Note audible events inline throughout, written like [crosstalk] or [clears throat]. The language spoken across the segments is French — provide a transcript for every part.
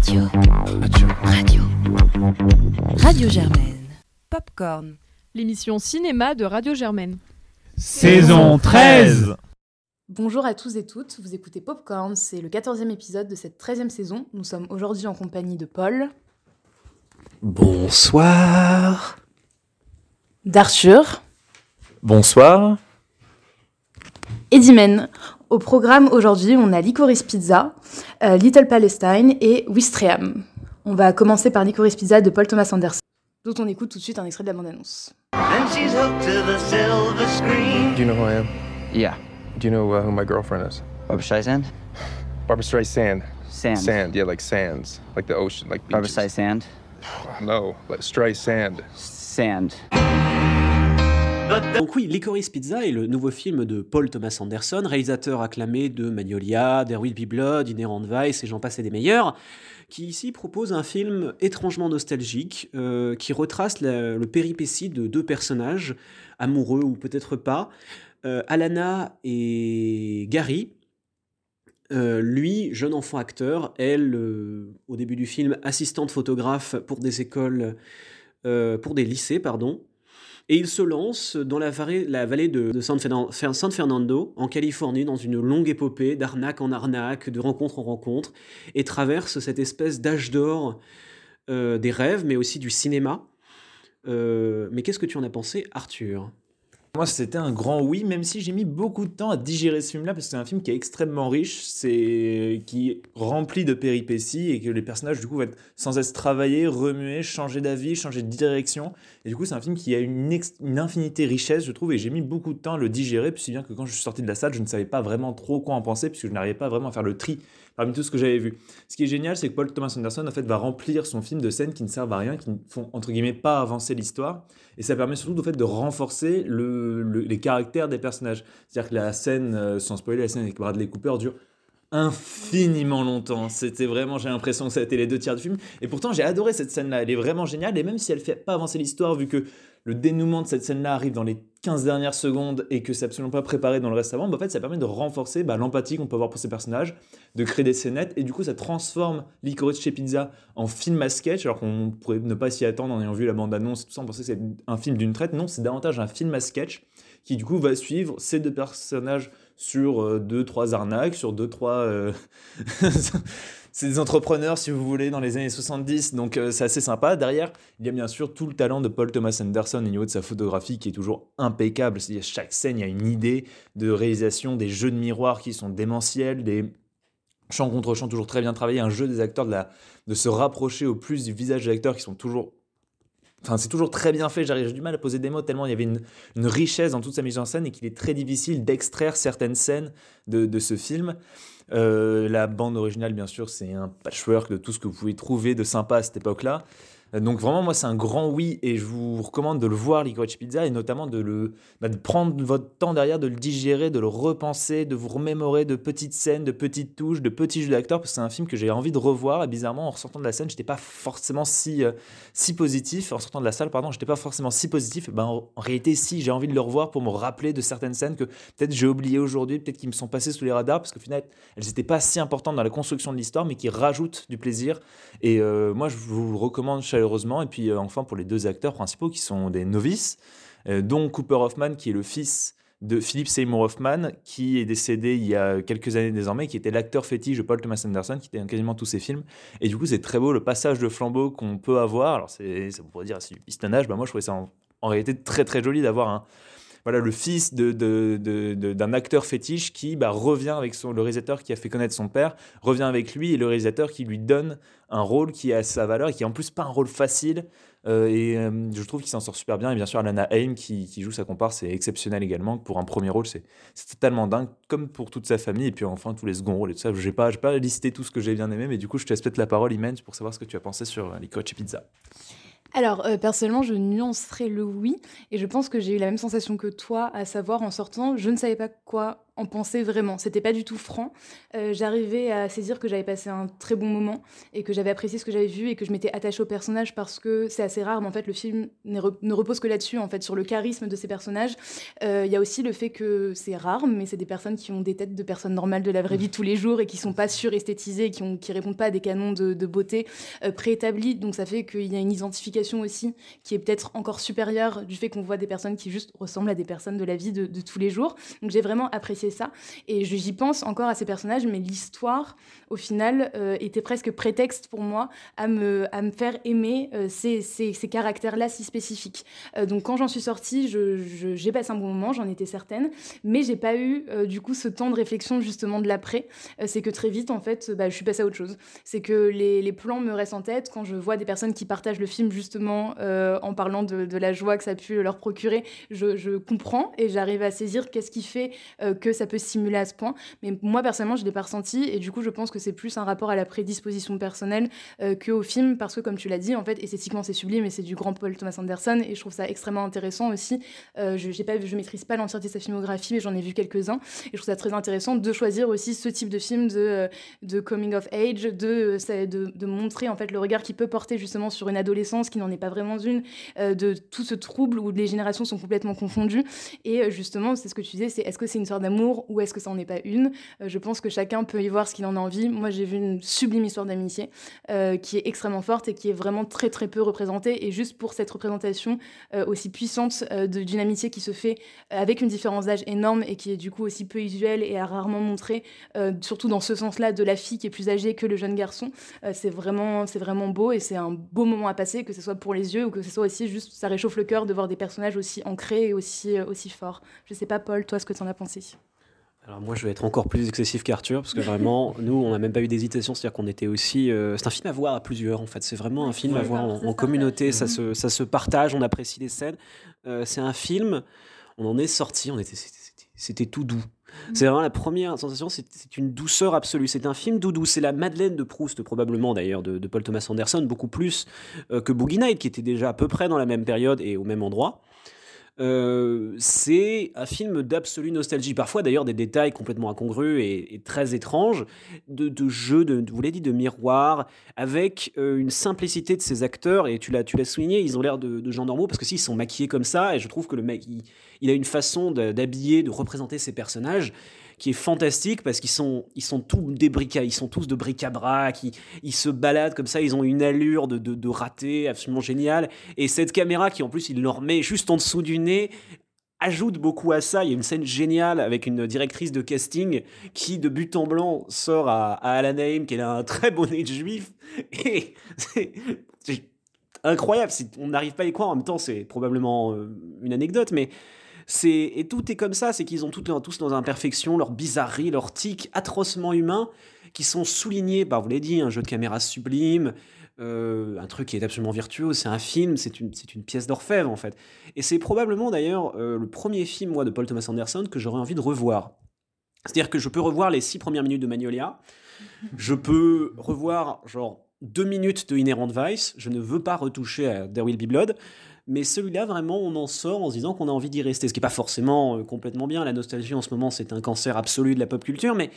Radio. Radio. Radio. Radio Germaine. Popcorn, l'émission cinéma de Radio Germaine. Saison 13 Bonjour à tous et toutes, vous écoutez Popcorn, c'est le 14e épisode de cette 13e saison. Nous sommes aujourd'hui en compagnie de Paul, Bonsoir. d'Arthur Bonsoir. Et d'Imen. Au programme aujourd'hui, on a Licorice Pizza, euh, Little Palestine et Wistreham. On va commencer par Licorice Pizza de Paul Thomas Anderson, dont on écoute tout de suite un extrait de la bande-annonce. Do you know who I am? Yeah. Do you know uh, who my girlfriend is? Barbara Streisand? Barbara Streisand. Sand. Sand, yeah, like sands, like the ocean, like Barbara beaches. Streisand? [sighs] No, like Streisand. Sand. Donc oui, Licorice Pizza est le nouveau film de Paul Thomas Anderson, réalisateur acclamé de Magnolia, There Will Blood, Inherent Vice et j'en passe des meilleurs, qui ici propose un film étrangement nostalgique euh, qui retrace la- le péripétie de deux personnages, amoureux ou peut-être pas, euh, Alana et Gary, euh, lui, jeune enfant acteur, elle, au début du film, assistante photographe pour des écoles, pour des lycées, pardon. Et il se lance dans la, vallée- de, San Fernando, en Californie, dans une longue épopée d'arnaque en arnaque, de rencontre en rencontre, et traverse cette espèce d'âge d'or euh, des rêves, mais aussi du cinéma. Euh, mais qu'est-ce que tu en as pensé, Arthur? Moi, c'était un grand oui, même si j'ai mis beaucoup de temps à digérer ce film-là, parce que c'est un film qui est extrêmement riche, c'est qui est rempli de péripéties, et que les personnages, du coup, vont être sans cesse travailler, remuer, changer d'avis, changer de direction. Et du coup, c'est un film qui a une, ex- une infinité richesse, je trouve, et j'ai mis beaucoup de temps à le digérer, puis si bien que quand je suis sorti de la salle, je ne savais pas vraiment trop quoi en penser, puisque je n'arrivais pas vraiment à faire le tri parmi tout ce que j'avais vu. Ce qui est génial, c'est que Paul Thomas Anderson, en fait, va remplir son film de scènes qui ne servent à rien, qui ne font, entre guillemets, pas avancer l'histoire. Et ça permet surtout, en fait, de renforcer le, le- les caractères des personnages. C'est-à-dire que la scène, euh, sans spoiler, la scène avec Bradley Cooper dure infiniment longtemps. C'était vraiment, j'ai l'impression que ça a été les deux tiers du film. Et pourtant, j'ai adoré cette scène-là. Elle est vraiment géniale. Et même si elle fait pas avancer l'histoire, vu que le dénouement de cette scène-là arrive dans les 15 dernières secondes et que c'est absolument pas préparé dans le reste avant, bah, en fait, ça permet de renforcer bah, l'empathie qu'on peut avoir pour ces personnages, de créer des scénettes. Et du coup, ça transforme Licorice chez Pizza en film à sketch, alors qu'on pourrait ne pas s'y attendre en ayant vu la bande-annonce tout ça, on pensait que c'est un film d'une traite. Non, c'est davantage un film à sketch qui du coup va suivre ces deux personnages sur euh, deux trois arnaques, sur deux trois euh, [laughs] c'est des entrepreneurs si vous voulez dans les années 70 donc euh, c'est assez sympa. Derrière il y a bien sûr tout le talent de Paul Thomas Anderson au niveau de sa photographie qui est toujours impeccable. C'est-à-dire chaque scène il y a une idée de réalisation des jeux de miroirs qui sont démentiels des champs contre champs toujours très bien travaillés un jeu des acteurs de, la, de se rapprocher au plus du visage des acteurs qui sont toujours Enfin, c'est toujours très bien fait. J'ai du mal à poser des mots tellement il y avait une, richesse dans toute sa mise en scène et qu'il est très difficile d'extraire certaines scènes de, de ce film. Euh, la bande originale, bien sûr, c'est un patchwork de tout ce que vous pouvez trouver de sympa à cette époque-là. Donc vraiment, moi, c'est un grand oui et je vous recommande de le voir, Licorice Pizza, et notamment de, le, bah, de prendre votre temps derrière, de le digérer, de le repenser, de vous remémorer de petites scènes, de petites touches, de petits jeux d'acteurs, parce que c'est un film que j'ai envie de revoir. Et bizarrement, en ressortant de la scène, j'étais pas forcément si, euh, si positif. En sortant de la salle, pardon, j'étais pas forcément si positif. Ben, en, en réalité, si, j'ai envie de le revoir pour me rappeler de certaines scènes que peut-être j'ai oubliées aujourd'hui, peut-être qui me sont passées sous les radars, parce qu'au final, elles n'étaient pas si importantes dans la construction de l'histoire, mais qui rajoutent du plaisir. Et euh, moi, je vous recommande chaleureusement. Et puis, euh, enfin, pour les deux acteurs principaux qui sont des novices, euh, dont Cooper Hoffman, qui est le fils de Philip Seymour Hoffman, qui est décédé il y a quelques années désormais, qui était l'acteur fétiche de Paul Thomas Anderson, qui était dans quasiment tous ses films. Et du coup, c'est très beau le passage de flambeau qu'on peut avoir. Alors, c'est, ça pourrait dire c'est du pistonnage. Bah, moi, je trouvais ça en, en réalité très très joli d'avoir un, voilà, le fils de, de- d'un acteur fétiche qui bah, revient avec son, le réalisateur qui a fait connaître son père, revient avec lui et le réalisateur qui lui donne un rôle qui a sa valeur et qui est en plus pas un rôle facile. Euh, et euh, je trouve qu'il s'en sort super bien. Et bien sûr, Alana Haim qui, joue sa comparse, c'est exceptionnel également. Pour un premier rôle, c'est, totalement dingue, comme pour toute sa famille. Et puis enfin, tous les seconds rôles et tout ça. Je n'ai pas, pas listé tout ce que j'ai bien aimé, mais du coup, je te laisse peut-être la parole, Imen, pour savoir ce que tu as pensé sur euh, Licorice Pizza. Alors, euh, personnellement, je nuancerais le oui, et je pense que j'ai eu la même sensation que toi, à savoir en sortant, je ne savais pas quoi en penser vraiment. C'était pas du tout franc. Euh, j'arrivais à saisir que j'avais passé un très bon moment et que j'avais apprécié ce que j'avais vu et que je m'étais attachée au personnage parce que c'est assez rare, mais en fait, le film ne repose que là-dessus, en fait, sur le charisme de ces personnages. Euh, il y a aussi le fait que c'est rare, mais c'est des personnes qui ont des têtes de personnes normales de la vraie vie tous les jours et qui sont pas suresthétisées, qui, ont, qui répondent pas à des canons de, beauté euh, préétablis. Donc ça fait qu'il y a une identification aussi qui est peut-être encore supérieure du fait qu'on voit des personnes qui juste ressemblent à des personnes de la vie de, de tous les jours. Donc j'ai vraiment apprécié ça. Et j'y pense encore à ces personnages, mais l'histoire, au final, euh, était presque prétexte pour moi à me, à me faire aimer euh, ces, ces, ces caractères-là si spécifiques. Euh, donc quand j'en suis sortie, j'ai passé un bon moment, j'en étais certaine, mais j'ai pas eu du coup ce temps de réflexion justement de l'après. c'est que très vite, en fait, bah, je suis passée à autre chose. C'est que les, les, plans me restent en tête quand je vois des personnes qui partagent le film justement en parlant de, la joie que ça a pu leur procurer. Je, je comprends et j'arrive à saisir qu'est-ce qui fait que peut stimuler à ce point. Mais moi, personnellement, je ne l'ai pas ressenti. Et du coup, je pense que c'est plus un rapport à la prédisposition personnelle euh, qu'au film. Parce que, comme tu l'as dit, en fait, esthétiquement, c'est sublime et c'est du grand Paul Thomas Anderson. Et je trouve ça extrêmement intéressant aussi. Euh, je ne maîtrise pas l'entièreté de sa filmographie, mais j'en ai vu quelques-uns. Et je trouve ça très intéressant de choisir aussi ce type de film de, euh, coming of age, de, de, montrer en fait le regard qu'il peut porter justement sur une adolescence qui n'en est pas vraiment une, de tout ce trouble où les générations sont complètement confondues. Et justement, c'est ce que tu disais, c'est est-ce que c'est une histoire d'amour ou est-ce que ça n'en est pas une? Euh, Je pense que chacun peut y voir ce qu'il en a envie. Moi, j'ai vu une sublime histoire d'amitié euh, qui est extrêmement forte et qui est vraiment très très peu représentée. Et juste pour cette représentation euh, aussi puissante d'une amitié qui se fait avec une différence d'âge énorme et qui est du coup aussi peu usuelle et à rarement montré, surtout dans ce sens-là, de la fille qui est plus âgée que le jeune garçon, c'est vraiment, vraiment beau et c'est un beau moment à passer, que ce soit pour les yeux ou que ce soit aussi juste, ça réchauffe le cœur de voir des personnages aussi ancrés et aussi, aussi forts. Je sais pas, Paul, toi, ce que tu en as pensé? Alors moi je vais être encore plus excessif qu'Arthur parce que vraiment [laughs] nous on n'a même pas eu d'hésitation c'est à dire qu'on était aussi euh, c'est un film à voir à plusieurs en fait. C'est vraiment un film à voir en, communauté ça se, ça se partage on apprécie les scènes. Euh, c'est un film on en est sorti on était c'était tout doux. Mm. c'est vraiment la première sensation c'est une douceur absolue. C'est un film doudou c'est la Madeleine de Proust probablement d'ailleurs de, Paul Thomas Anderson beaucoup plus euh, que Boogie Night qui était déjà à peu près dans la même période et au même endroit euh, c'est un film d'absolue nostalgie. Parfois, d'ailleurs, des détails complètement incongrus et, très étranges, de, jeux, de, vous l'avez dit, de miroirs, avec euh, une simplicité de ces acteurs. Et tu l'as, tu l'as souligné, ils ont l'air de, de gens normaux parce que s'ils sont maquillés comme ça, et je trouve que le mec, il a une façon d'habiller, de représenter ses personnages qui est fantastique parce qu'ils sont, ils sont tous des ils sont tous de bric-à-brac, ils, se baladent comme ça, ils ont une allure de, de, de raté absolument géniale. Et cette caméra qui en plus il leur met juste en dessous du nez ajoute beaucoup à ça. Il y a une scène géniale avec une directrice de casting qui, de but en blanc, sort à, à Alan qu'elle a un très beau nez de juif. [laughs] C'est incroyable. On n'arrive pas à y croire. En même temps, c'est probablement euh, une anecdote, mais et tout est comme ça, c'est qu'ils ont tout, tous dans imperfection, leur bizarrerie, leur tic atrocement humain, qui sont soulignés par, vous l'avez dit, un jeu de caméra sublime, euh, un truc qui est absolument virtueux, c'est un film, c'est une, c'est une pièce d'orfèvre en fait. Et c'est probablement d'ailleurs euh, le premier film, moi, de Paul Thomas Anderson que j'aurais envie de revoir. C'est-à-dire que je peux revoir les six premières minutes de Magnolia, je peux revoir genre deux minutes de Inherent Vice, je ne veux pas retoucher à There Will Be Blood, mais celui-là, vraiment, on en sort en se disant qu'on a envie d'y rester. Ce qui n'est pas forcément euh, complètement bien. La nostalgie, en ce moment, c'est un cancer absolu de la pop culture. Mais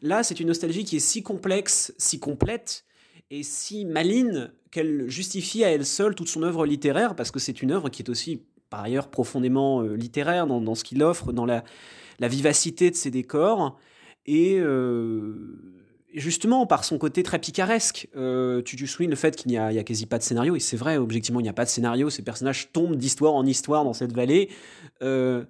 là, c'est une nostalgie qui est si complexe, si complète et si maligne qu'elle justifie à elle seule toute son œuvre littéraire, parce que c'est une œuvre qui est aussi, par ailleurs, profondément euh, littéraire dans, ce qu'il offre, dans la, vivacité de ses décors. Et. Euh, justement, par son côté très picaresque, euh, tu, soulignes le fait qu'il n'y a, a, quasi pas de scénario, et c'est vrai, objectivement, il n'y a pas de scénario, ces personnages tombent d'histoire en histoire dans cette vallée, euh,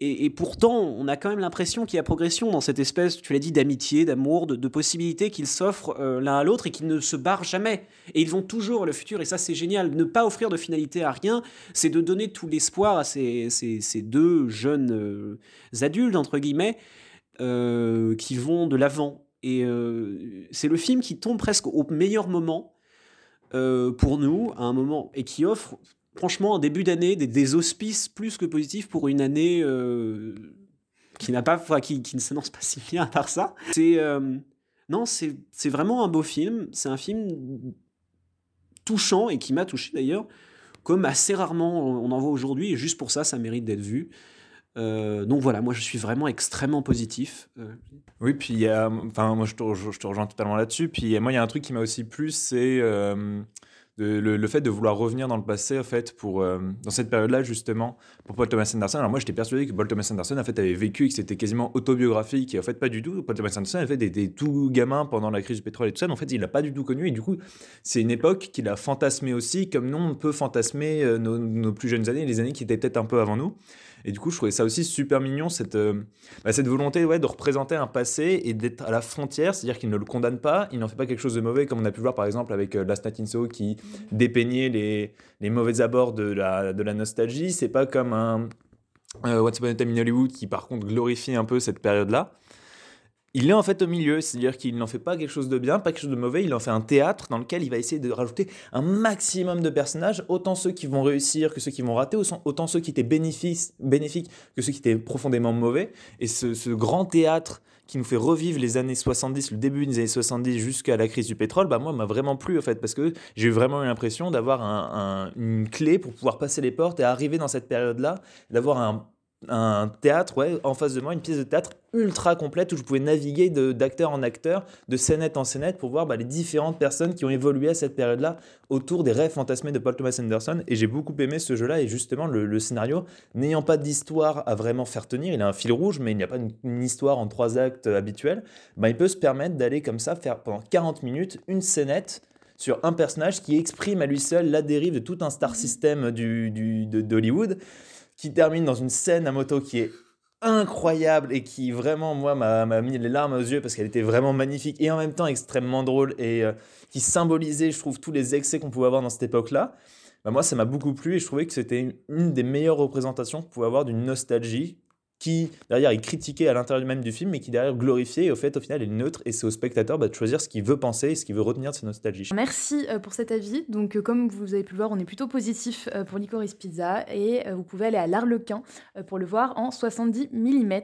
et, pourtant, on a quand même l'impression qu'il y a progression dans cette espèce, tu l'as dit, d'amitié, d'amour, de, possibilités qu'ils s'offrent euh, l'un à l'autre et qu'ils ne se barrent jamais. Et ils vont toujours le futur, et ça c'est génial. Ne pas offrir de finalité à rien, c'est de donner tout l'espoir à ces, ces, deux jeunes adultes, entre guillemets, qui vont de l'avant et euh, c'est le film qui tombe presque au meilleur moment euh, pour nous, à un moment, et qui offre franchement un début d'année des, auspices plus que positifs pour une année euh, qui n'a pas, qui, qui, ne s'annonce pas [laughs] si bien à part ça. C'est non, c'est vraiment un beau film. C'est un film touchant et qui m'a touché d'ailleurs, comme assez rarement on en voit aujourd'hui. Et juste pour ça, ça mérite d'être vu. Euh, donc voilà, moi je suis vraiment extrêmement positif. Euh, Oui, puis il y a, enfin, moi je te, je rejoins totalement là-dessus. Puis moi, il y a un truc qui m'a aussi plu, c'est euh, le, le fait de vouloir revenir dans le passé, en fait, pour, dans cette période-là, justement, pour Paul Thomas Anderson. Alors moi, j'étais persuadé que Paul Thomas Anderson, en fait, avait vécu et que c'était quasiment autobiographique. Et en fait, pas du tout. Paul Thomas Anderson, en fait, était tout gamin pendant la crise du pétrole et tout ça. mais En fait, il l'a pas du tout connu. Et du coup, c'est une époque qu'il a fantasmé aussi, comme nous, on peut fantasmer euh, nos, nos plus jeunes années, les années qui étaient peut-être un peu avant nous. Et du coup, je trouvais ça aussi super mignon, cette, euh, bah, cette volonté ouais, de représenter un passé et d'être à la frontière, c'est-à-dire qu'il ne le condamne pas, il n'en fait pas quelque chose de mauvais, comme on a pu voir par exemple avec euh, Last Night in Soho qui dépeignait les, les mauvais abords de la, de la nostalgie. C'est pas comme un euh, Once Upon a Time in Hollywood qui par contre glorifie un peu cette période-là. Il est en fait au milieu, c'est-à-dire qu'il n'en fait pas quelque chose de bien, pas quelque chose de mauvais, il en fait un théâtre dans lequel il va essayer de rajouter un maximum de personnages, autant ceux qui vont réussir que ceux qui vont rater, autant- ceux qui étaient bénéfiques que ceux qui étaient profondément mauvais. Et ce, ce grand théâtre qui nous fait revivre les années 70, le début des années 70 jusqu'à la crise du pétrole, bah moi m'a vraiment plu en fait, parce que j'ai vraiment eu l'impression d'avoir un- un- une clé pour pouvoir passer les portes et arriver dans cette période-là, d'avoir un un théâtre, ouais, en face de moi, une pièce de théâtre ultra complète où je pouvais naviguer d'acteur en acteur, de scénette en scénette pour voir bah, les différentes personnes qui ont évolué à cette période-là autour des rêves fantasmés de Paul Thomas Anderson. Et j'ai beaucoup aimé ce jeu-là et justement le, scénario, n'ayant pas d'histoire à vraiment faire tenir, il a un fil rouge, mais il n'y a pas une, histoire en trois actes habituels, bah, il peut se permettre d'aller comme ça faire pendant 40 minutes une scénette sur un personnage qui exprime à lui seul la dérive de tout un star system du, du- d'Hollywood qui termine dans une scène à moto qui est incroyable et qui vraiment moi m'a mis les larmes aux yeux parce qu'elle était vraiment magnifique et en même temps extrêmement drôle et euh, qui symbolisait je trouve tous les excès qu'on pouvait avoir dans cette époque-là. Bah, moi ça m'a beaucoup plu et je trouvais que c'était une des meilleures représentations qu'on pouvait avoir d'une nostalgie qui derrière est critiquée à l'intérieur même du film mais qui derrière glorifiée et au fait au final est neutre et c'est au spectateur bah, de choisir ce qu'il veut penser et ce qu'il veut retenir de cette nostalgie. Merci euh, pour cet avis. Donc, euh, comme vous avez pu le voir, on est plutôt positif euh, pour Licorice Pizza et vous pouvez aller à l'Arlequin pour le voir en 70 mm.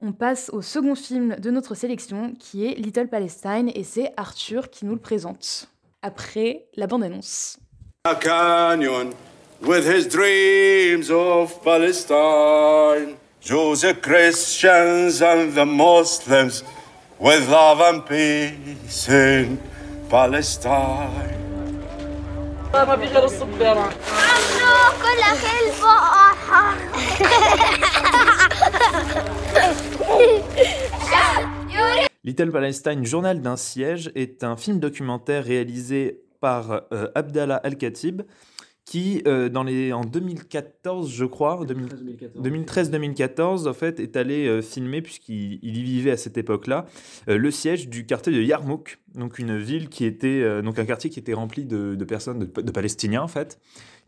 On passe au second film de notre sélection qui est Little Palestine et c'est Arthur qui nous le présente. Après la bande-annonce. a canyon with his dreams of Palestine. Jews, the Christians, and the Muslims with love and peace in Palestine. كل خلفة Little Palestine, Journal d'un siège, est un film documentaire réalisé par euh, Abdallah Al-Khatib, qui, euh, dans les, en 2014, je crois, 2013-2014, en fait, est allé euh, filmer, puisqu'il il y vivait à cette époque-là, euh, le siège du quartier de Yarmouk, donc une ville qui était, donc un quartier qui était rempli de, de personnes, de, de Palestiniens, en fait,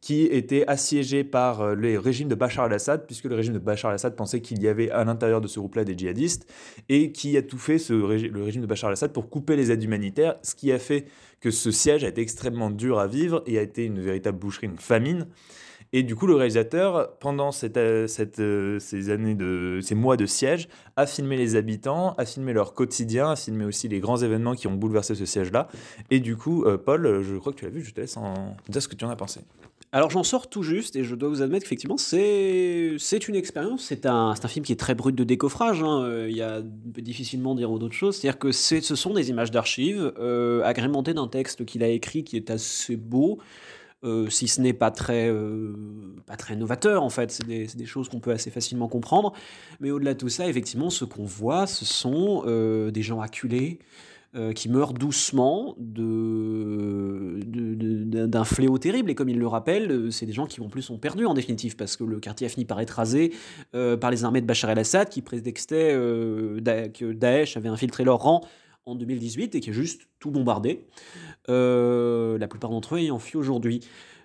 qui était assiégé par le régime de Bachar al-Assad, puisque le régime de Bachar al-Assad pensait qu'il y avait à l'intérieur de ce groupe-là des djihadistes, et qui a tout fait, ce le régime de Bachar al-Assad, pour couper les aides humanitaires, ce qui a fait que ce siège a été extrêmement dur à vivre et a été une véritable boucherie, une famine. Et du coup, le réalisateur, pendant euh, euh, ces années de, ces mois de siège, a filmé les habitants, a filmé leur quotidien, a filmé aussi les grands événements qui ont bouleversé ce siège-là. Et du coup, euh, Paul, je crois que tu l'as vu, je te laisse en dire ce que tu en as pensé. Alors j'en sors tout juste et je dois vous admettre qu'effectivement c'est une expérience, c'est un, un film qui est très brut de décoffrage, hein. Euh, il y a difficilement dire d'autres choses, c'est-à-dire que ce sont des images d'archives euh, agrémentées d'un texte qu'il a écrit qui est assez beau, euh, si ce n'est pas très, pas très novateur en fait, c'est des, des choses qu'on peut assez facilement comprendre, mais au-delà de tout ça, effectivement ce qu'on voit ce sont des gens acculés, euh, qui meurt doucement d'un fléau terrible. Et comme il le rappelle, euh, c'est des gens qui en plus sont perdus en définitive, parce que le quartier a fini par être rasé euh, par les armées de Bachar el-Assad, qui prétextaient euh, Da- que Daesh avait infiltré leur rang en 2018 et qui est juste tout bombardé. La plupart d'entre eux ayant fui aujourd'hui.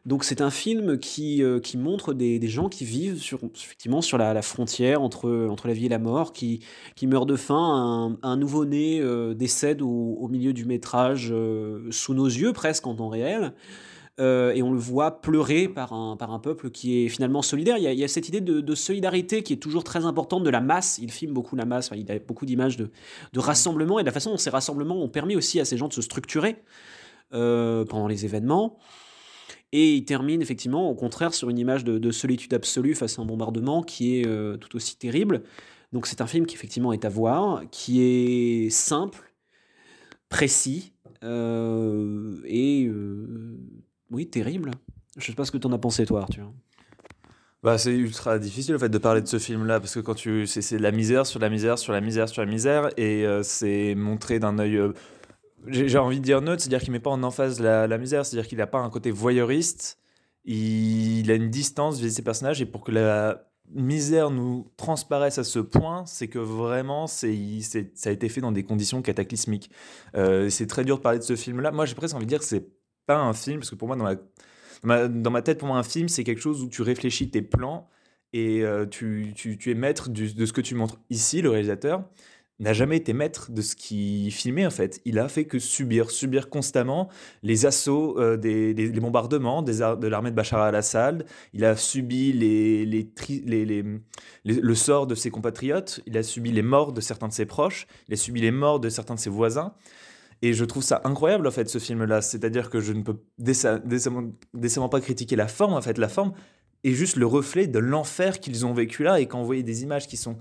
Donc c'est un film qui, euh, qui montre des, des gens qui vivent sur, effectivement sur la, frontière entre, entre la vie et la mort, qui, qui meurt de faim, un, un nouveau-né euh, décède au, milieu du métrage euh, sous nos yeux presque en temps réel. Et on le voit pleurer par un, par un peuple qui est finalement solidaire. Il y a, cette idée de, solidarité qui est toujours très importante de la masse. Il filme beaucoup la masse, il a beaucoup d'images de, de rassemblement et de la façon dont ces rassemblements ont permis aussi à ces gens de se structurer pendant les événements. Et il termine effectivement, au contraire, sur une image de, de solitude absolue face à un bombardement qui est euh, tout aussi terrible. Donc c'est un film qui effectivement est à voir, qui est simple, précis euh, et euh, oui terrible. Je sais pas ce que tu en as pensé toi, Arthur. Bah, c'est ultra difficile en fait de parler de ce film-là parce que quand tu c'est c'est la misère sur la misère sur la misère sur la misère et c'est montré d'un œil j'ai envie de dire neutre, c'est-à-dire qu'il met pas en emphase la, misère, c'est-à-dire qu'il n'a pas un côté voyeuriste, il, a une distance vis-à-vis de ses personnages et pour que la misère nous transparaisse à ce point, c'est que vraiment c'est ça a été fait dans des conditions cataclysmiques. Euh, c'est très dur de parler de ce film-là. Moi j'ai presque envie de dire que c'est pas un film parce que pour moi dans ma, dans ma tête, pour moi, un film, c'est quelque chose où tu réfléchis tes plans et euh, tu, tu- tu es maître du- de ce que tu montres. Ici, le réalisateur n'a jamais été maître de ce qu'il filmait, en fait. Il a fait que subir, subir constamment les assauts, euh, des, les bombardements de l'armée de Bachar al-Assad. Il a subi les, les, les- le sort de ses compatriotes. Il a subi les morts de certains de ses proches. Il a subi les morts de certains de ses voisins. Et je trouve ça incroyable, en fait, ce film-là. C'est-à-dire que je ne peux déce- décemment, pas critiquer la forme, en fait. La forme est juste le reflet de l'enfer qu'ils ont vécu là. Et quand des images qui sont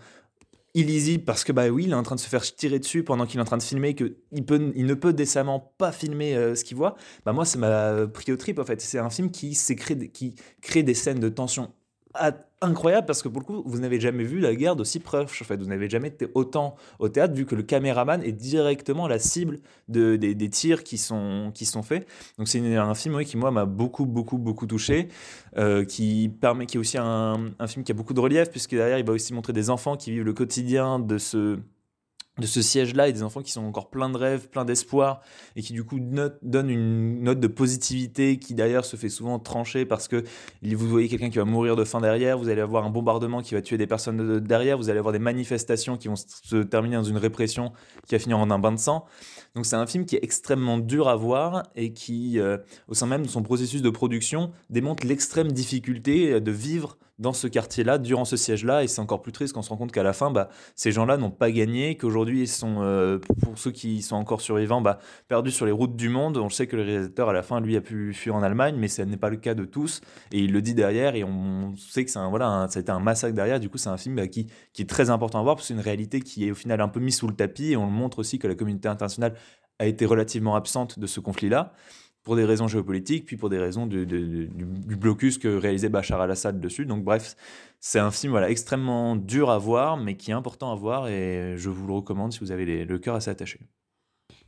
illisibles, parce que, bah oui, il est en train de se faire tirer dessus pendant qu'il est en train de filmer, qu'il peut, il ne peut décemment pas filmer euh, ce qu'il voit, bah moi, ça m'a pris au trip, en fait. C'est un film qui, qui crée des scènes de tension a- incroyables, parce que pour le coup, vous n'avez jamais vu la guerre d'aussi proche, en fait. Vous n'avez jamais été autant au théâtre, vu que le caméraman est directement la cible de, des, des tirs qui sont, qui sont faits. Donc c'est un film qui, moi, m'a beaucoup, beaucoup, beaucoup touché, euh, qui, permet, qui est aussi un, un film qui a beaucoup de relief, puisque derrière, il va aussi montrer des enfants qui vivent le quotidien de ce de ce siège-là et des enfants qui sont encore pleins de rêves, pleins d'espoir et qui du coup donnent une note de positivité qui d'ailleurs se fait souvent trancher parce que vous voyez quelqu'un qui va mourir de faim derrière, vous allez avoir un bombardement qui va tuer des personnes de- derrière, vous allez avoir des manifestations qui vont se terminer dans une répression qui va finir en un bain de sang. Donc c'est un film qui est extrêmement dur à voir et qui, euh, au sein même de son processus de production, démontre l'extrême difficulté de vivre dans ce quartier-là, durant ce siège-là. Et c'est encore plus triste quand on se rend compte qu'à la fin, bah, ces gens-là n'ont pas gagné, qu'aujourd'hui, ils sont, euh, pour ceux qui sont encore survivants, bah, perdus sur les routes du monde. On sait que le réalisateur, à la fin, lui, a pu fuir en Allemagne, mais ce n'est pas le cas de tous. Et il le dit derrière, et on sait que c'est un, voilà, ça a été un massacre derrière. Du coup, c'est un film bah, qui, qui est très important à voir, parce que c'est une réalité qui est au final un peu mise sous le tapis. Et on le montre aussi que la communauté internationale a été relativement absente de ce conflit-là pour des raisons géopolitiques, puis pour des raisons du, blocus que réalisait Bachar al-Assad dessus. Donc bref, c'est un film voilà, extrêmement dur à voir, mais qui est important à voir, et je vous le recommande si vous avez le cœur assez attaché.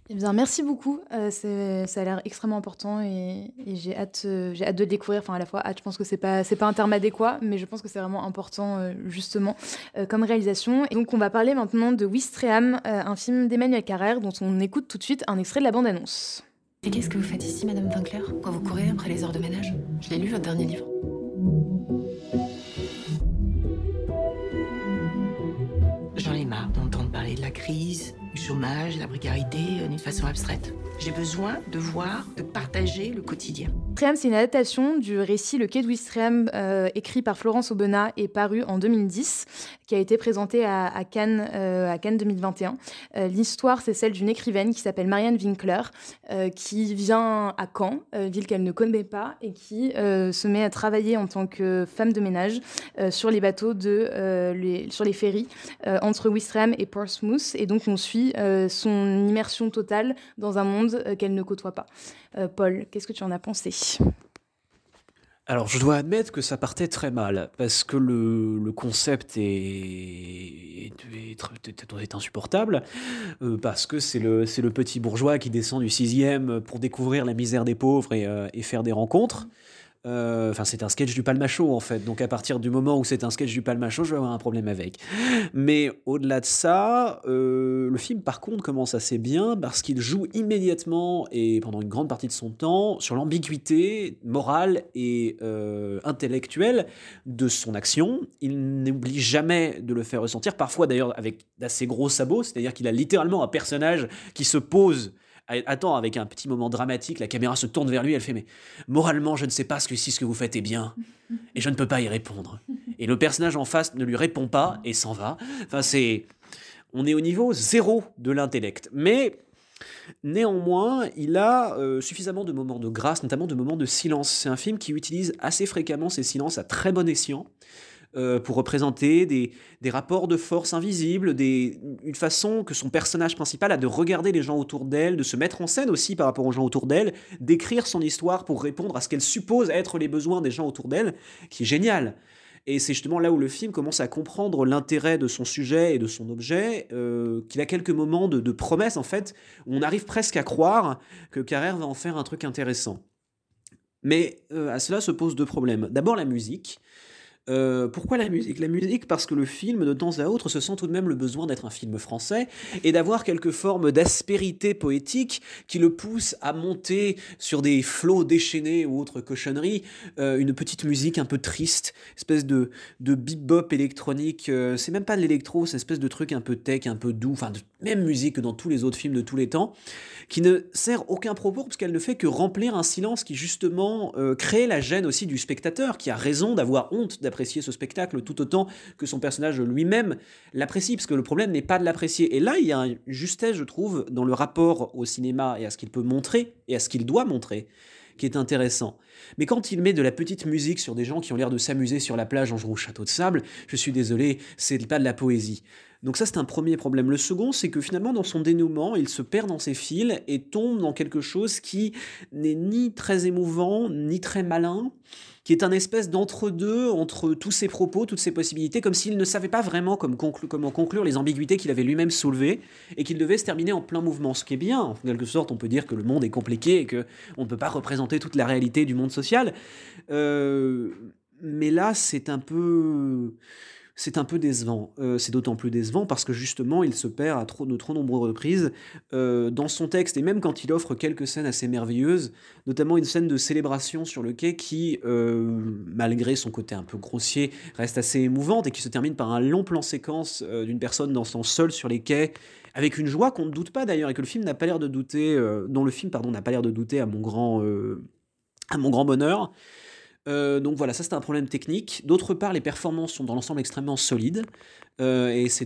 Eh bien, merci beaucoup. Euh, ça a l'air extrêmement important et, j'ai hâte, euh, hâte de le découvrir. Enfin, à la fois hâte, je pense que c'est pas, pas un terme adéquat, mais je pense que c'est vraiment important euh, justement euh, comme réalisation. Et donc, on va parler maintenant de Wistreham, un film d'Emmanuel Carrère dont on écoute tout de suite un extrait de la bande-annonce. Et qu'est-ce que vous faites ici, Madame Winkler? Pourquoi vous courez après les heures de ménage? Je l'ai lu, votre dernier livre. J'en ai marre d'entendre parler de la crise, du chômage, de la précarité euh, d'une façon abstraite. J'ai besoin de voir, de partager le quotidien. Wistreham, c'est une adaptation du récit Le Quai de Wistreham, euh, écrit par Florence Aubenas et paru en 2010, qui a été présenté à, Cannes, euh, à Cannes 2021. Euh, L'histoire, c'est celle d'une écrivaine qui s'appelle Marianne Winkler, euh, qui vient à Caen, euh, ville qu'elle ne connaît pas, et qui euh, se met à travailler en tant que femme de ménage euh, sur les bateaux, de, euh, sur les ferries euh, entre Wistreham et Portsmouth. Et donc, on suit euh, son immersion totale dans un monde euh, qu'elle ne côtoie pas. Euh, Paul, qu'est-ce que tu en as pensé? Alors, je dois admettre que ça partait très mal, parce que le, concept est, insupportable, euh, parce que c'est le, petit bourgeois qui descend du sixième pour découvrir la misère des pauvres et, euh, faire des rencontres. Enfin, c'est un sketch du Palmacho en fait. Donc, à partir du moment où c'est un sketch du Palmacho, je vais avoir un problème avec. Mais au-delà de ça, euh, le film par contre commence assez bien parce qu'il joue immédiatement et pendant une grande partie de son temps sur l'ambiguïté morale et euh, intellectuelle de son action. Il n'oublie jamais de le faire ressentir, parfois d'ailleurs avec d'assez gros sabots, c'est-à-dire qu'il a littéralement un personnage qui se pose Attends, avec un petit moment dramatique, la caméra se tourne vers lui, elle fait Mais moralement, je ne sais pas ce que si ce que vous faites est bien, et je ne peux pas y répondre. Et le personnage en face ne lui répond pas et s'en va. Enfin, c'est. On est au niveau zéro de l'intellect. Mais Néanmoins, il a euh, suffisamment de moments de grâce, notamment de moments de silence. C'est un film qui utilise assez fréquemment ces silences à très bon escient. Euh, pour représenter des, rapports de force invisibles, des, une façon que son personnage principal a de regarder les gens autour d'elle, de se mettre en scène aussi par rapport aux gens autour d'elle, d'écrire son histoire pour répondre à ce qu'elle suppose être les besoins des gens autour d'elle, qui est génial. Et c'est justement là où le film commence à comprendre l'intérêt de son sujet et de son objet, euh, qu'il a quelques moments de, de promesse en fait, où on arrive presque à croire que Carrère va en faire un truc intéressant. Mais euh, à cela se posent deux problèmes. D'abord la musique. Euh, pourquoi la musique? La musique parce que le film, de temps à autre, se sent tout de même le besoin d'être un film français et d'avoir quelques formes d'aspérité poétique qui le poussent à monter sur des flots déchaînés ou autres cochonneries, euh, une petite musique un peu triste, espèce de, de bebop électronique, euh, c'est même pas de l'électro, c'est espèce de truc un peu tech, un peu doux, enfin, même musique que dans tous les autres films de tous les temps, qui ne sert aucun propos parce qu'elle ne fait que remplir un silence qui justement euh, crée la gêne aussi du spectateur, qui a raison d'avoir honte apprécier ce spectacle tout autant que son personnage lui-même l'apprécie, parce que le problème n'est pas de l'apprécier. Et là, il y a une justesse, je trouve, dans le rapport au cinéma et à ce qu'il peut montrer et à ce qu'il doit montrer qui est intéressant. Mais quand il met de la petite musique sur des gens qui ont l'air de s'amuser sur la plage en jouant au château de sable, je suis désolé, c'est pas de la poésie. Donc ça c'est un premier problème. Le second, c'est que finalement dans son dénouement, il se perd dans ses fils et tombe dans quelque chose qui n'est ni très émouvant, ni très malin, qui est un espèce d'entre-deux entre tous ses propos, toutes ses possibilités, comme s'il ne savait pas vraiment comment conclure les ambiguïtés qu'il avait lui-même soulevées, et qu'il devait se terminer en plein mouvement. Ce qui est bien, en quelque sorte, on peut dire que le monde est compliqué et qu'on ne peut pas représenter toute la réalité du monde social. Euh, mais là, c'est un peu c'est un peu décevant. Euh, c'est d'autant plus décevant parce que justement, il se perd à trop, de trop nombreuses reprises euh, dans son texte, et même quand il offre quelques scènes assez merveilleuses, notamment une scène de célébration sur le quai qui, euh, malgré son côté un peu grossier, reste assez émouvante et qui se termine par un long plan séquence d'une personne dansant seule sur les quais, avec une joie qu'on ne doute pas d'ailleurs, et que le film n'a pas l'air de douter, dont le film, n'a pas l'air de douter à mon grand bonheur. Euh, donc voilà, ça c'est un problème technique. D'autre part, les performances sont dans l'ensemble extrêmement solides. Euh, et c'est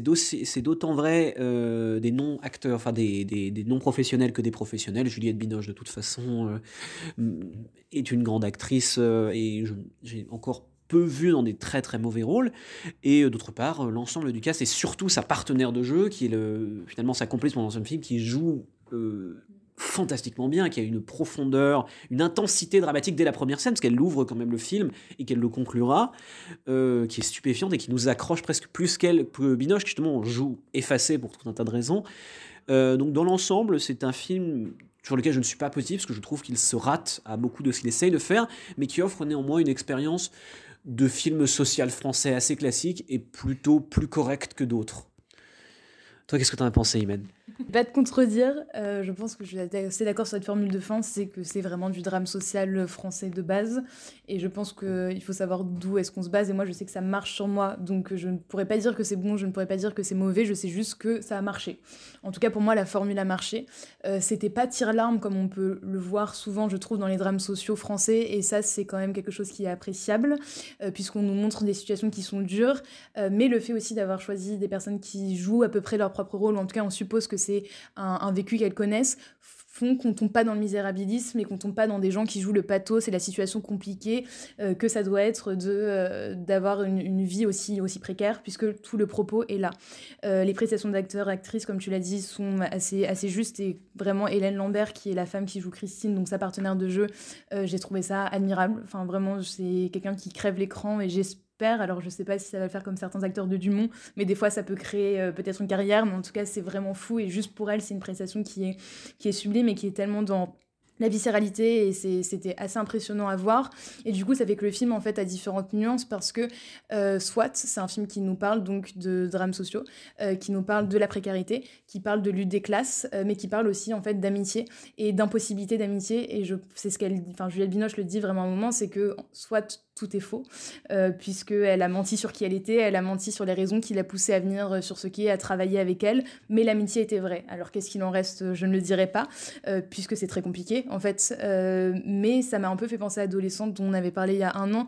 d'autant vrai euh, des non-acteurs, enfin des, non-professionnels que des professionnels. Juliette Binoche, de toute façon, est une grande actrice et j'ai encore peu vu dans des très très mauvais rôles. Et d'autre part, l'ensemble du cast et surtout sa partenaire de jeu, qui est le, finalement sa complice pendant ce film, qui joue fantastiquement bien, qui a une profondeur, une intensité dramatique dès la première scène, parce qu'elle ouvre quand même le film et qu'elle le conclura, euh, qui est stupéfiante et qui nous accroche presque plus qu'elle, que Binoche, qui justement joue effacé pour tout un tas de raisons. Euh, donc dans l'ensemble, c'est un film sur lequel je ne suis pas positif, parce que je trouve qu'il se rate à beaucoup de ce qu'il essaye de faire, mais qui offre néanmoins une expérience de film social français assez classique et plutôt plus correct que d'autres. Toi, qu'est-ce que tu en as pensé, Imen? Pas te contredire, euh, je pense que je suis assez d'accord sur cette formule de fin, c'est que c'est vraiment du drame social français de base. Et je pense qu'il faut savoir d'où est-ce qu'on se base. Et moi, je sais que ça marche sur moi, donc je ne pourrais pas dire que c'est bon, je ne pourrais pas dire que c'est mauvais, je sais juste que ça a marché. En tout cas, pour moi, la formule a marché. Euh, c'était pas tire-larme comme on peut le voir souvent, je trouve, dans les drames sociaux français. Et ça, c'est quand même quelque chose qui est appréciable, euh, puisqu'on nous montre des situations qui sont dures. mais le fait aussi d'avoir choisi des personnes qui jouent à peu près leur propre rôle, en tout cas, on suppose que c'est un, vécu qu'elles connaissent, font qu'on tombe pas dans le misérabilisme et qu'on tombe pas dans des gens qui jouent le pathos c'est la situation compliquée euh, que ça doit être de euh, d'avoir une, vie aussi aussi précaire puisque tout le propos est là. Euh, les prestations d'acteurs actrices comme tu l'as dit sont assez assez justes et vraiment Hélène Lambert qui est la femme qui joue Christine donc sa partenaire de jeu j'ai trouvé ça admirable. Enfin vraiment c'est quelqu'un qui crève l'écran et j'espère alors je sais pas si ça va le faire comme certains acteurs de Dumont, mais des fois ça peut créer euh, peut-être une carrière, mais en tout cas c'est vraiment fou. Et juste pour elle c'est une prestation qui est, qui est sublime et qui est tellement dans la viscéralité. Et c'était assez impressionnant à voir. Et du coup ça fait que le film en fait a différentes nuances parce que euh, soit c'est un film qui nous parle donc de drames sociaux euh, qui nous parle de la précarité qui parle de lutte des classes mais qui parle aussi en fait d'amitié et d'impossibilité d'amitié. Et je c'est ce qu'elle enfin Juliette Binoche le dit vraiment à un moment c'est que soit tout est faux, euh, puisqu'elle a menti sur qui elle était, elle a menti sur les raisons qui l'a poussée à venir euh, sur ce qui est, à travailler avec elle, mais l'amitié était vraie. Alors qu'est-ce qu'il en reste? Je ne le dirai pas, euh, puisque c'est très compliqué en fait, euh, mais ça m'a un peu fait penser à Adolescente dont on avait parlé il y a un an.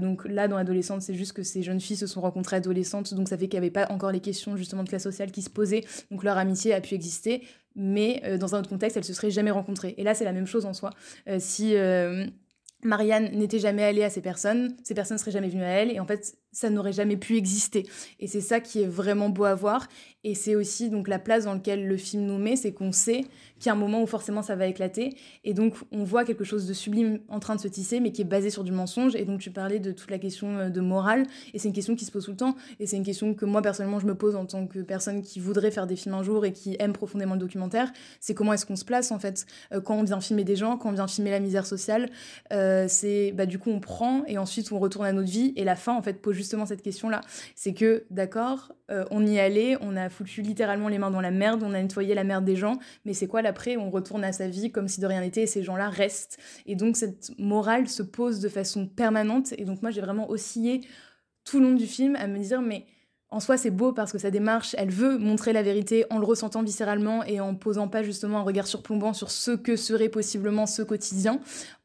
Donc là, dans Adolescente, c'est juste que ces jeunes filles se sont rencontrées adolescentes, donc ça fait qu'il n'y avait pas encore les questions justement de classe sociale qui se posaient, donc leur amitié a pu exister, mais dans un autre contexte, elles se seraient jamais rencontrées. Et là, c'est la même chose en soi. Si Marianne n'était jamais allée à ces personnes, ces personnes seraient jamais venues à elle, et en fait, ça n'aurait jamais pu exister. Et c'est ça qui est vraiment beau à voir. Et c'est aussi donc la place dans laquelle le film nous met, c'est qu'on sait qu'il y a un moment où forcément ça va éclater. Et donc on voit quelque chose de sublime en train de se tisser, mais qui est basé sur du mensonge. Et donc tu parlais de toute la question euh, de morale. Et c'est une question qui se pose tout le temps. Et c'est une question que moi personnellement je me pose en tant que personne qui voudrait faire des films un jour et qui aime profondément le documentaire. C'est comment est-ce qu'on se place en fait euh, quand on vient filmer des gens, quand on vient filmer la misère sociale. Euh, c'est bah du coup on prend et ensuite on retourne à notre vie. Et la fin en fait pose justement cette question-là. C'est que, d'accord, euh, on y allait, on a foutu littéralement les mains dans la merde, on a nettoyé la merde des gens, mais c'est quoi l'après? On retourne à sa vie comme si de rien n'était et ces gens-là restent. Et donc cette morale se pose de façon permanente. Et donc moi j'ai vraiment oscillé tout le long du film à me dire, mais en soi, c'est beau parce que sa démarche, elle veut montrer la vérité en le ressentant viscéralement et en posant pas justement un regard surplombant sur ce que serait possiblement ce quotidien,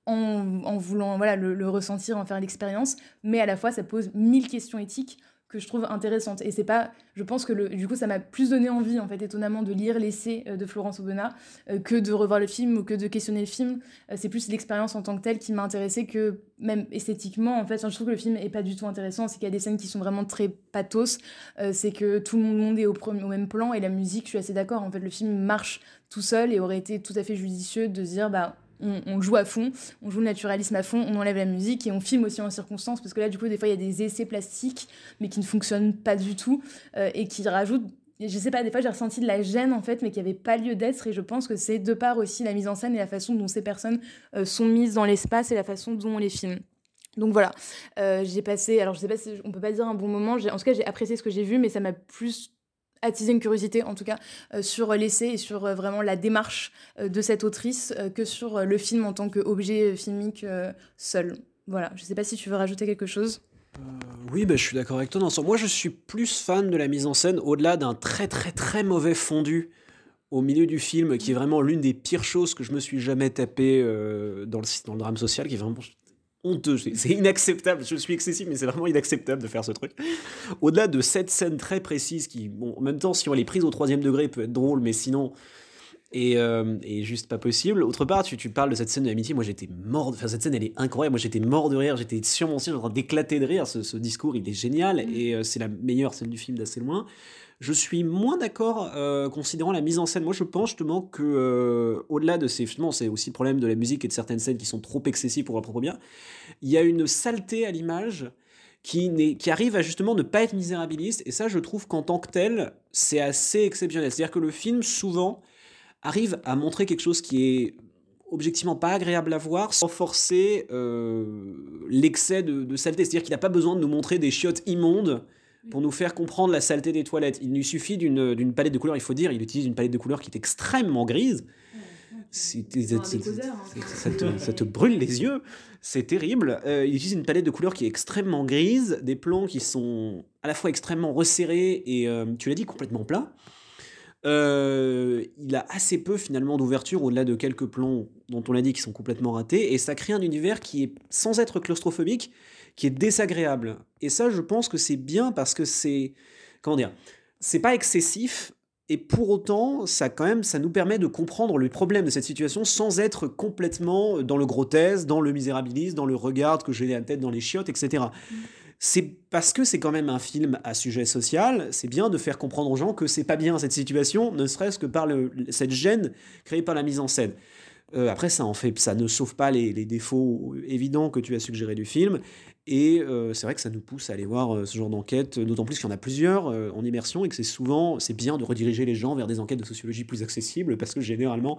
en, voulant voilà le, ressentir, en faire l'expérience, mais à la fois ça pose mille questions éthiques que je trouve intéressantes. Et c'est pas, je pense que le, du coup ça m'a plus donné envie en fait étonnamment de lire l'essai de Florence Aubenas euh, que de revoir le film ou que de questionner le film. Euh, c'est plus l'expérience en tant que telle qui m'a intéressée que même esthétiquement en fait. Je trouve que le film est pas du tout intéressant. C'est qu'il y a des scènes qui sont vraiment très pathos. Euh, c'est que tout le monde est au, au même plan et la musique, je suis assez d'accord. En fait, le film marche tout seul et aurait été tout à fait judicieux de dire bah on, joue à fond, on joue le naturalisme à fond, on enlève la musique et on filme aussi en circonstance parce que là du coup des fois il y a des essais plastiques mais qui ne fonctionnent pas du tout euh, et qui rajoutent je sais pas, des fois j'ai ressenti de la gêne en fait, mais qui avait pas lieu d'être. Et je pense que c'est de part aussi la mise en scène et la façon dont ces personnes euh, sont mises dans l'espace et la façon dont on les filme. Donc voilà, euh, j'ai passé, alors je sais pas si on peut pas dire un bon moment, en tout cas j'ai apprécié ce que j'ai vu, mais ça m'a plus attiser une curiosité en tout cas euh, sur l'essai et sur euh, vraiment la démarche euh, de cette autrice que sur le film en tant qu'objet filmique seul. Voilà, je sais pas si tu veux rajouter quelque chose. Oui, bah, je suis d'accord avec toi. Dans. Moi, je suis plus fan de la mise en scène au-delà d'un très très très mauvais fondu au milieu du film, qui est vraiment l'une des pires choses que je me suis jamais tapé dans, le, dans le drame social, qui est vraiment honteux, c'est inacceptable, je suis excessif, mais c'est vraiment inacceptable de faire ce truc. Au-delà de cette scène très précise qui, bon, en même temps, si on les prise au troisième degré, peut être drôle, mais sinon, et, euh, et juste pas possible. Autre part, tu, tu parles de cette scène de l'amitié, moi j'étais mort, enfin cette scène elle est incroyable, moi j'étais mort de rire, j'étais sur mon siège en train d'éclater de rire, ce, ce, discours il est génial, mmh. et euh, c'est la meilleure scène du film d'assez loin. Je suis moins d'accord euh, considérant la mise en scène. Moi, je pense justement que euh, au-delà de ces justement, c'est aussi le problème de la musique et de certaines scènes qui sont trop excessives pour leur propre bien. Il y a une saleté à l'image qui, qui arrive à justement ne pas être misérabiliste. Et ça, je trouve qu'en tant que tel, c'est assez exceptionnel. C'est-à-dire que le film souvent arrive à montrer quelque chose qui est objectivement pas agréable à voir sans forcer euh, l'excès de, de, saleté. C'est-à-dire qu'il n'a pas besoin de nous montrer des chiottes immondes pour nous faire comprendre la saleté des toilettes. Il lui suffit d'une palette de couleurs, il faut dire, il utilise une palette de couleurs qui est extrêmement grise. ça, te, ça te brûle les yeux, c'est terrible. Euh, il utilise une palette de couleurs qui est extrêmement grise, des plans qui sont à la fois extrêmement resserrés et, euh, tu l'as dit, complètement plats. Euh, il a assez peu finalement d'ouverture au-delà de quelques plans dont on l'a dit qui sont complètement ratés et ça crée un univers qui est sans être claustrophobique qui est désagréable et ça je pense que c'est bien parce que c'est comment dire c'est pas excessif et pour autant ça quand même ça nous permet de comprendre le problème de cette situation sans être complètement dans le grotesque dans le misérabilisme dans le regard que j'ai la tête dans les chiottes etc c'est parce que c'est quand même un film à sujet social, c'est bien de faire comprendre aux gens que c'est pas bien cette situation, ne serait-ce que par le, cette gêne créée par la mise en scène. Euh, après, ça en fait, ça ne sauve pas les, les, défauts évidents que tu as suggérés du film, et euh, c'est vrai que ça nous pousse à aller voir euh, ce genre d'enquête, d'autant plus qu'il y en a plusieurs euh, en immersion et que c'est souvent, c'est bien de rediriger les gens vers des enquêtes de sociologie plus accessibles parce que généralement,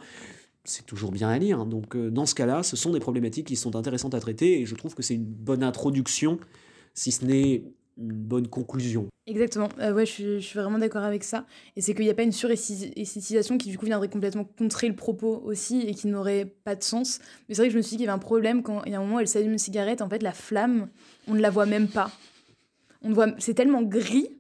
c'est toujours bien à lire. Donc, dans ce cas-là, ce sont des problématiques qui sont intéressantes à traiter, et je trouve que c'est une bonne introduction si ce n'est une bonne conclusion. Exactement, euh, ouais, je suis, vraiment d'accord avec ça. Et c'est qu'il n'y a pas une suresthétisation qui du coup viendrait complètement contrer le propos aussi et qui n'aurait pas de sens. Mais c'est vrai que je me suis dit qu'il y avait un problème quand il y a un moment où elle s'allume une cigarette, en fait la flamme, on ne la voit même pas. On voit, c'est tellement gris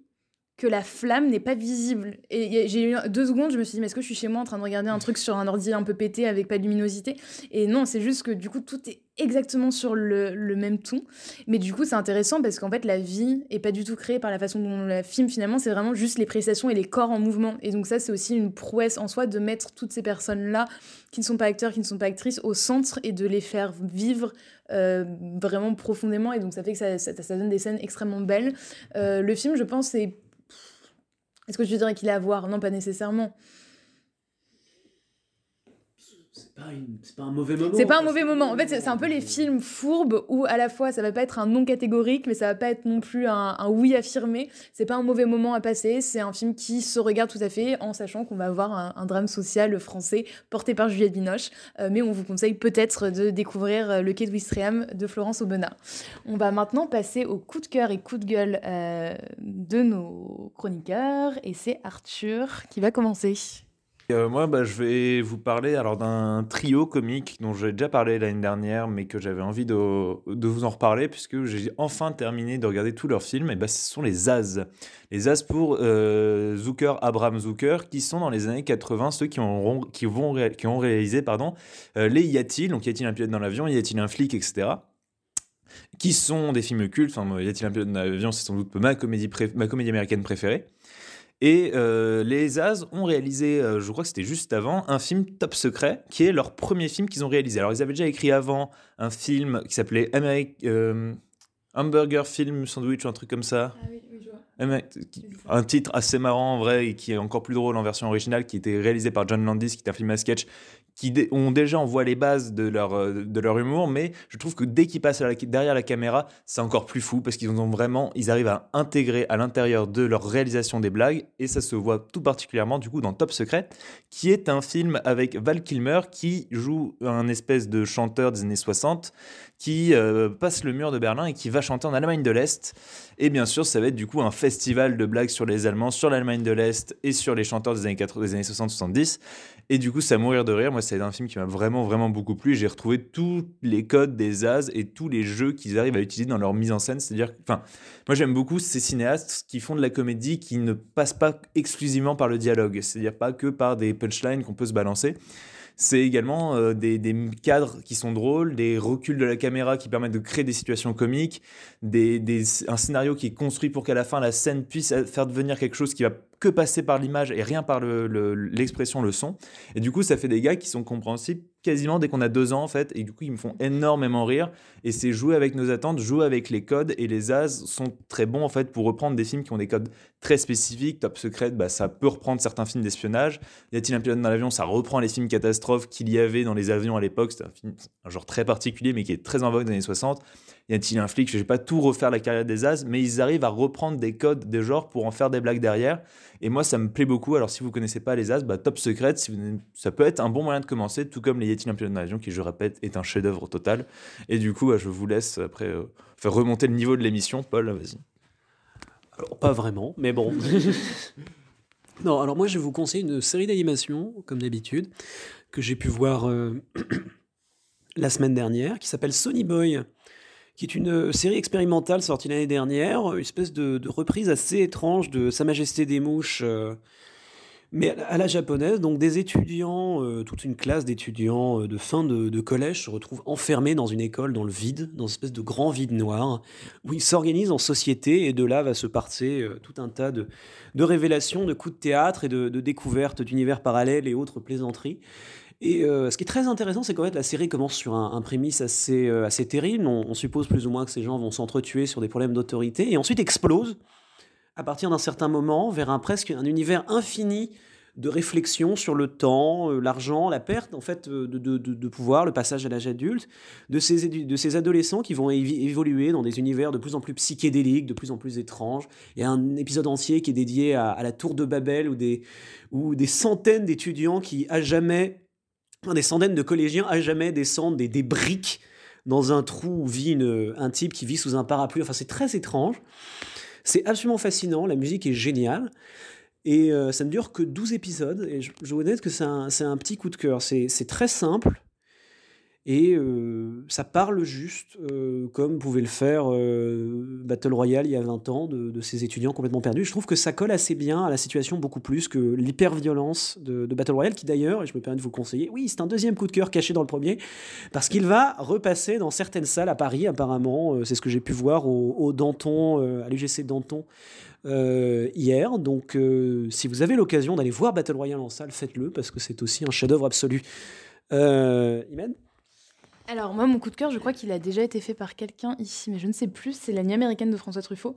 que la flamme n'est pas visible. Et j'ai eu deux secondes, je me suis dit, mais est-ce que je suis chez moi en train de regarder un truc sur un ordi un peu pété avec pas de luminosité? Et non, c'est juste que du coup, tout est exactement sur le, le même ton. Mais du coup, c'est intéressant parce qu'en fait, la vie est pas du tout créée par la façon dont on la filme. Finalement, c'est vraiment juste les prestations et les corps en mouvement. Et donc, ça, c'est aussi une prouesse en soi de mettre toutes ces personnes-là qui ne sont pas acteurs, qui ne sont pas actrices, au centre et de les faire vivre euh, vraiment profondément. Et donc, ça fait que ça, ça, donne des scènes extrêmement belles. Euh, le film, je pense, c'est est-ce que je dirais qu'il est à voir? Non, pas nécessairement. C'est pas, un mauvais moment. C'est pas un mauvais moment. En fait, c'est un peu les films fourbes où à la fois ça va pas être un non catégorique, mais ça va pas être non plus un, oui affirmé. C'est pas un mauvais moment à passer. C'est un film qui se regarde tout à fait en sachant qu'on va avoir un, drame social français porté par Juliette Binoche. Euh, mais on vous conseille peut-être de découvrir euh, Le Quai de Wistreham de Florence Aubenas. On va maintenant passer au coup de cœur et coup de gueule euh, de nos chroniqueurs. Et c'est Arthur qui va commencer. Euh, moi, bah, je vais vous parler alors d'un trio comique dont j'ai déjà parlé l'année dernière, mais que j'avais envie de, vous en reparler puisque j'ai enfin terminé de regarder tous leurs films. Et bah, ce sont les Zaz. Les Zaz pour euh, Zucker, Abraham Zucker, qui sont dans les années 80 ceux qui ont, vont, qui réalisé pardon, euh, les Y a-t-il? Donc, y a-t-il un pilote dans l'avion? Y a-t-il un flic, etc qui sont des films cultes. Enfin, y a-t-il un pilote dans l'avion? C'est sans doute ma ma comédie américaine préférée. Et euh, les As ont réalisé, euh, je crois que c'était juste avant, un film Top Secret, qui est leur premier film qu'ils ont réalisé. Alors ils avaient déjà écrit avant un film qui s'appelait euh, Hamburger Film Sandwich ou un truc comme ça. Ah oui, oui, je vois. Un titre assez marrant en vrai et qui est encore plus drôle en version originale, qui était réalisé par John Landis, qui est un film à sketch qui ont déjà on voit les bases de leur, euh, de leur humour, mais je trouve que dès qu'ils passent derrière la caméra, c'est encore plus fou parce qu'ils ont vraiment, ils arrivent à intégrer à l'intérieur de leur réalisation des blagues et ça se voit tout particulièrement du coup dans Top Secret, qui est un film avec Val Kilmer qui joue un espèce de chanteur des années 60 qui euh, passe le mur de Berlin et qui va chanter en Allemagne de l'Est. Et bien sûr, ça va être du coup un festival de blagues sur les Allemands, sur l'Allemagne de l'Est et sur les chanteurs des années, 80, des années 60-70. Et du coup, ça mourir de rire. Moi, c'est un film qui m'a vraiment, vraiment beaucoup plu. J'ai retrouvé tous les codes des As et tous les jeux qu'ils arrivent à utiliser dans leur mise en scène. C'est-à-dire, enfin, moi, j'aime beaucoup ces cinéastes qui font de la comédie qui ne passent pas exclusivement par le dialogue. C'est-à-dire pas que par des punchlines qu'on peut se balancer. C'est également euh, des, cadres qui sont drôles, des reculs de la caméra qui permettent de créer des situations comiques, un scénario qui est construit pour qu'à la fin la scène puisse faire devenir quelque chose qui va que passer par l'image et rien par l'expression, le, le, son. Et du coup, ça fait des gars qui sont compréhensibles quasiment dès qu'on a deux ans, en fait. Et du coup, ils me font énormément rire. Et c'est jouer avec nos attentes, jouer avec les codes. Et les As sont très bons, en fait, pour reprendre des films qui ont des codes très spécifiques. Top Secret, bah, ça peut reprendre certains films d'espionnage. Y a-t-il un pilote dans l'avion? Ça reprend les films catastrophes qu'il y avait dans les avions à l'époque. C'est un genre très particulier, mais qui est très en vogue dans les années 60 y a-t-il un flic? Je vais pas tout refaire la carrière des As, mais ils arrivent à reprendre des codes des genres pour en faire des blagues derrière. Et moi, ça me plaît beaucoup. Alors, si vous connaissez pas les As, bah, Top Secret, ça peut être un bon moyen de commencer, tout comme les Yeti un pilote d'avion, qui, je répète, est un chef-d'œuvre total. Et du coup, bah, je vous laisse après euh, faire remonter le niveau de l'émission. Paul, vas-y. Alors, pas vraiment, mais bon. [laughs] non, alors moi, je vous conseiller une série d'animation, comme d'habitude, que j'ai pu voir euh, [clears throat] la semaine dernière, qui s'appelle Sonny Boy qui est une euh, série expérimentale sortie l'année dernière, une espèce de, reprise assez étrange de Sa Majesté des Mouches, euh, mais à la japonaise. Donc des étudiants, euh, toute une classe d'étudiants de fin de, collège se retrouvent enfermés dans une école, dans le vide, dans une espèce de grand vide noir, où ils s'organisent en société, et de là va se partir tout un tas de, révélations, de coups de théâtre et de, découvertes d'univers parallèles et autres plaisanteries. Et euh, ce qui est très intéressant, c'est qu'en fait, la série commence sur un, prémisse assez, euh, assez terrible. On, suppose plus ou moins que ces gens vont s'entretuer sur des problèmes d'autorité, et ensuite explose à partir d'un certain moment vers un presque un univers infini de réflexion sur le temps, euh, l'argent, la perte en fait de, de, de, pouvoir, le passage à l'âge adulte, de ces, de ces adolescents qui vont évoluer dans des univers de plus en plus psychédéliques, de plus en plus étranges. Il y a un épisode entier qui est dédié à, la tour de Babel où des, des centaines d'étudiants qui à jamais des centaines de collégiens à jamais descendent des, des briques dans un trou où vit une- un type qui vit sous un parapluie. Enfin, c'est très étrange. C'est absolument fascinant. La musique est géniale. Et euh, ça ne dure que 12 épisodes. Et je, vous honnête que c'est un, un petit coup de cœur. C'est très simple. Et euh, ça parle juste, euh, comme pouvait le faire euh, Battle Royale il y a 20 ans, de, de ces étudiants complètement perdus. Je trouve que ça colle assez bien à la situation, beaucoup plus que l'hyper-violence de, Battle Royale, qui d'ailleurs, et je me permets de vous le conseiller, oui, c'est un deuxième coup de cœur caché dans le premier, parce qu'il va repasser dans certaines salles à Paris, apparemment. C'est ce que j'ai pu voir au, Danton, à l'UGC Danton. hier, donc si vous avez l'occasion d'aller voir Battle Royale en salle, faites-le parce que c'est aussi un chef-d'œuvre absolu. Euh, Alors moi, mon coup de cœur, je crois qu'il a déjà été fait par quelqu'un ici, mais je ne sais plus. C'est La Nuit américaine de François Truffaut,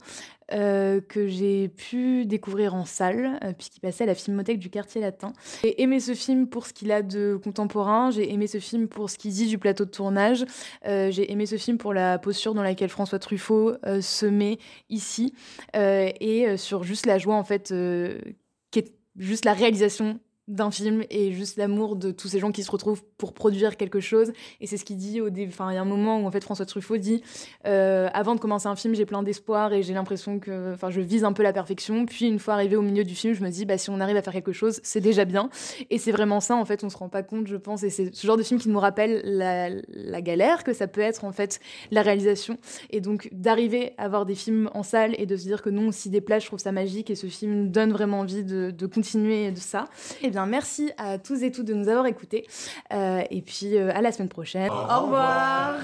euh, que j'ai pu découvrir en salle, euh, puisqu'il passait à la Filmothèque du Quartier Latin. J'ai aimé ce film pour ce qu'il a de contemporain, j'ai aimé ce film pour ce qu'il dit du plateau de tournage, euh, j'ai aimé ce film pour la posture dans laquelle François Truffaut se met ici, et sur juste la joie, en fait, qui est juste la réalisation d'un film et juste l'amour de tous ces gens qui se retrouvent pour produire quelque chose. Et c'est ce qu'il dit au début enfin il y a un moment où en fait François Truffaut dit euh, avant de commencer un film j'ai plein d'espoir et j'ai l'impression que enfin je vise un peu la perfection. Puis une fois arrivé au milieu du film je me dis bah si on arrive à faire quelque chose c'est déjà bien. Et c'est vraiment ça en fait on se rend pas compte je pense. Et c'est ce genre de film qui nous rappelle la, galère que ça peut être en fait la réalisation. Et donc d'arriver à voir des films en salle et de se dire que non on s'y déplace je trouve ça magique. Et ce film donne vraiment envie de, de continuer de ça bien merci à tous et toutes de nous avoir écoutés Euh, et puis euh, à la semaine prochaine au revoir.